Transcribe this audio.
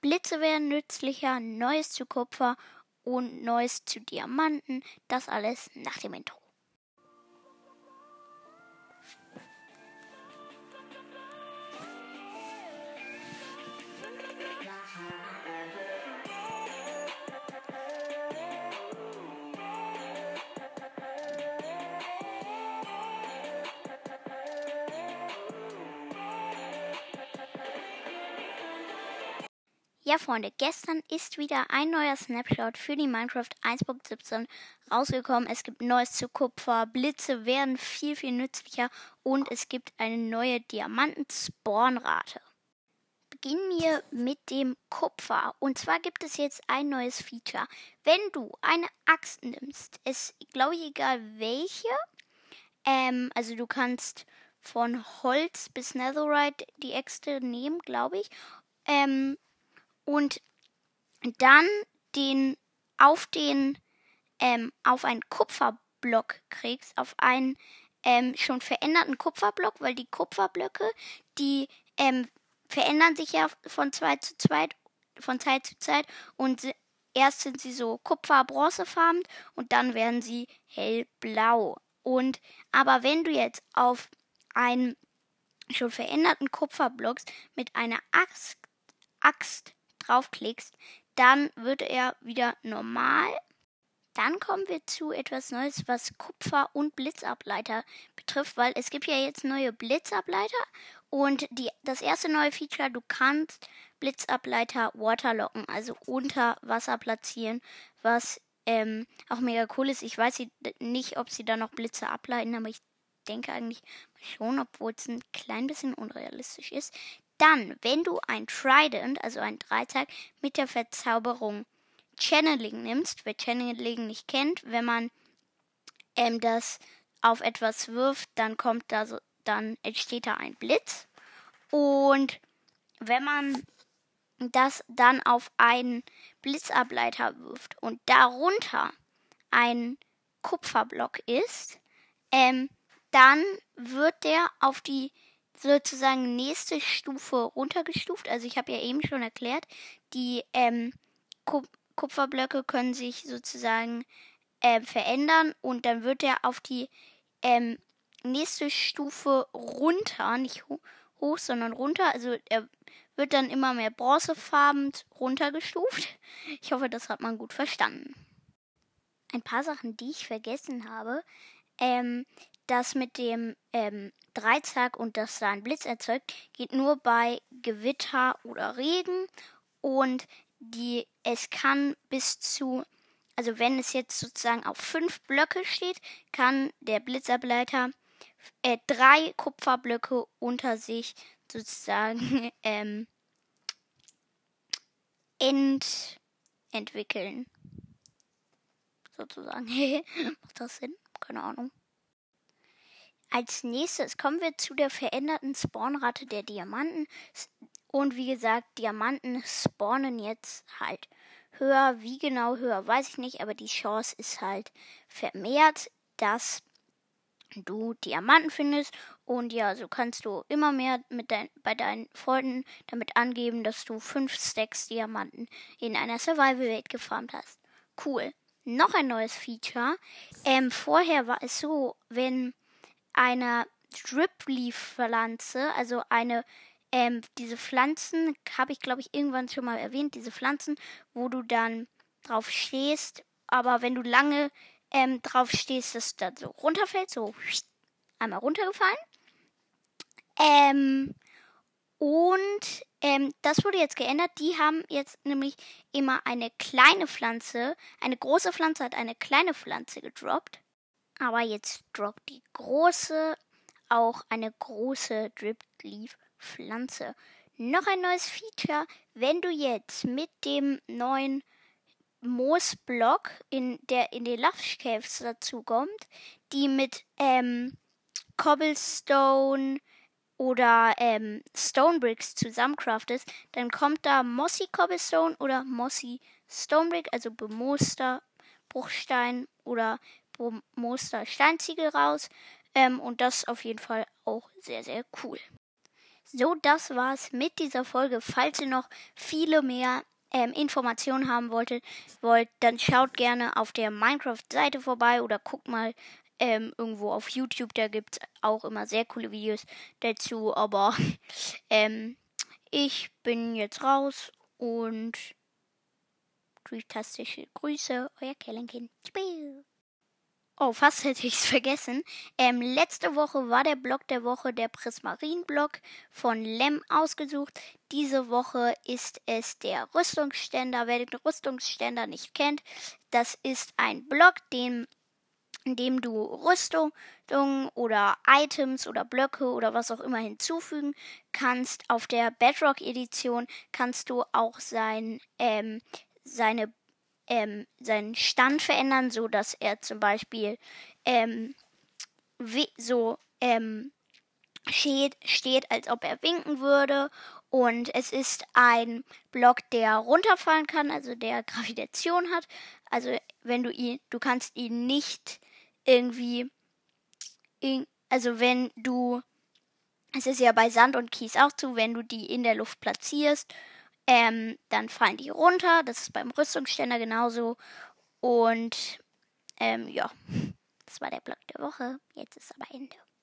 Blitze werden nützlicher, Neues zu Kupfer und Neues zu Diamanten. Das alles nach dem Intro. Ja, Freunde, gestern ist wieder ein neuer Snapshot für die Minecraft 1.17 rausgekommen. Es gibt Neues zu Kupfer, Blitze werden viel, viel nützlicher und es gibt eine neue Diamanten-Spawn-Rate. Beginnen wir mit dem Kupfer. Und zwar gibt es jetzt ein neues Feature. Wenn du eine Axt nimmst, ist, glaube ich, egal welche, ähm, also du kannst von Holz bis Netherite die Äxte nehmen, glaube ich. Ähm, und dann den auf den ähm, auf einen Kupferblock kriegst, auf einen ähm, schon veränderten Kupferblock, weil die Kupferblöcke, die ähm, verändern sich ja von Zeit zu Zeit, von Zeit zu Zeit und erst sind sie so kupfer-bronzefarben und dann werden sie hellblau. Und aber wenn du jetzt auf einen schon veränderten Kupferblock mit einer Axt, Axt draufklickst, dann wird er wieder normal. Dann kommen wir zu etwas Neues, was Kupfer- und Blitzableiter betrifft, weil es gibt ja jetzt neue Blitzableiter und die, das erste neue Feature, du kannst Blitzableiter waterlocken, also unter Wasser platzieren, was ähm, auch mega cool ist. Ich weiß nicht, ob sie da noch Blitze ableiten, aber ich denke eigentlich schon, obwohl es ein klein bisschen unrealistisch ist. Dann, wenn du ein Trident, also ein Dreizack, mit der Verzauberung Channeling nimmst, wer Channeling nicht kennt, wenn man ähm, das auf etwas wirft, dann kommt da so, dann entsteht da ein Blitz. Und wenn man das dann auf einen Blitzableiter wirft und darunter ein Kupferblock ist, ähm, dann wird der auf die sozusagen nächste Stufe runtergestuft. Also ich habe ja eben schon erklärt, die ähm, Kupferblöcke können sich sozusagen äh, verändern und dann wird er auf die ähm, nächste Stufe runter, nicht ho hoch, sondern runter. Also er wird dann immer mehr bronzefarben runtergestuft. Ich hoffe, das hat man gut verstanden. Ein paar Sachen, die ich vergessen habe. Ähm, das mit dem ähm, Dreizack und das da ein Blitz erzeugt, geht nur bei Gewitter oder Regen und die es kann bis zu also wenn es jetzt sozusagen auf fünf Blöcke steht, kann der Blitzableiter äh, drei Kupferblöcke unter sich sozusagen ähm, ent entwickeln. Sozusagen. Macht das Sinn? Keine Ahnung. Als nächstes kommen wir zu der veränderten Spawnrate der Diamanten. Und wie gesagt, Diamanten spawnen jetzt halt höher. Wie genau höher, weiß ich nicht, aber die Chance ist halt vermehrt, dass du Diamanten findest. Und ja, so kannst du immer mehr mit dein, bei deinen Freunden damit angeben, dass du fünf Stacks Diamanten in einer Survival-Welt gefarmt hast. Cool. Noch ein neues Feature. Ähm, vorher war es so, wenn einer Drip-Leaf-Pflanze, also eine, ähm, diese Pflanzen, habe ich glaube ich irgendwann schon mal erwähnt, diese Pflanzen, wo du dann drauf stehst, aber wenn du lange ähm, drauf stehst, dass das so runterfällt, so einmal runtergefallen. Ähm, und ähm, das wurde jetzt geändert. Die haben jetzt nämlich immer eine kleine Pflanze, eine große Pflanze hat eine kleine Pflanze gedroppt. Aber jetzt droppt die große auch eine große Drip Leaf Pflanze. Noch ein neues Feature, wenn du jetzt mit dem neuen Moosblock in der in den Lush Caves dazu kommt, die mit ähm, Cobblestone oder ähm, Stone Bricks zusammencraftest, dann kommt da Mossy Cobblestone oder Mossy Stone Brick, also bemooster Bruchstein oder Muster Steinziegel raus. Ähm, und das ist auf jeden Fall auch sehr, sehr cool. So, das war's mit dieser Folge. Falls ihr noch viele mehr ähm, Informationen haben wolltet, wollt, dann schaut gerne auf der Minecraft-Seite vorbei oder guckt mal ähm, irgendwo auf YouTube. Da gibt es auch immer sehr coole Videos dazu. Aber ähm, ich bin jetzt raus und fantastische Grüße, euer Kellenkind. Oh, fast hätte ich es vergessen. Ähm, letzte Woche war der Blog der Woche der Prismarin-Blog von Lem ausgesucht. Diese Woche ist es der Rüstungsständer. Wer den Rüstungsständer nicht kennt, das ist ein Blog, den indem du Rüstung oder Items oder Blöcke oder was auch immer hinzufügen kannst. Auf der Bedrock Edition kannst du auch sein, ähm, seine, ähm, seinen Stand verändern, so dass er zum Beispiel ähm, so ähm, steht, steht, als ob er winken würde. Und es ist ein Block, der runterfallen kann, also der Gravitation hat. Also wenn du ihn, du kannst ihn nicht irgendwie, also wenn du, es ist ja bei Sand und Kies auch zu, wenn du die in der Luft platzierst, ähm, dann fallen die runter. Das ist beim Rüstungsständer genauso. Und ähm, ja, das war der Block der Woche. Jetzt ist aber Ende.